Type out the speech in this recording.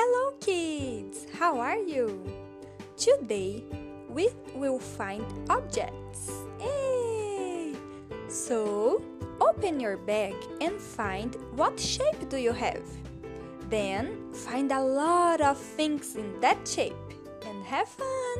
Hello, kids! How are you? Today we will find objects. Yay! So, open your bag and find what shape do you have. Then, find a lot of things in that shape and have fun!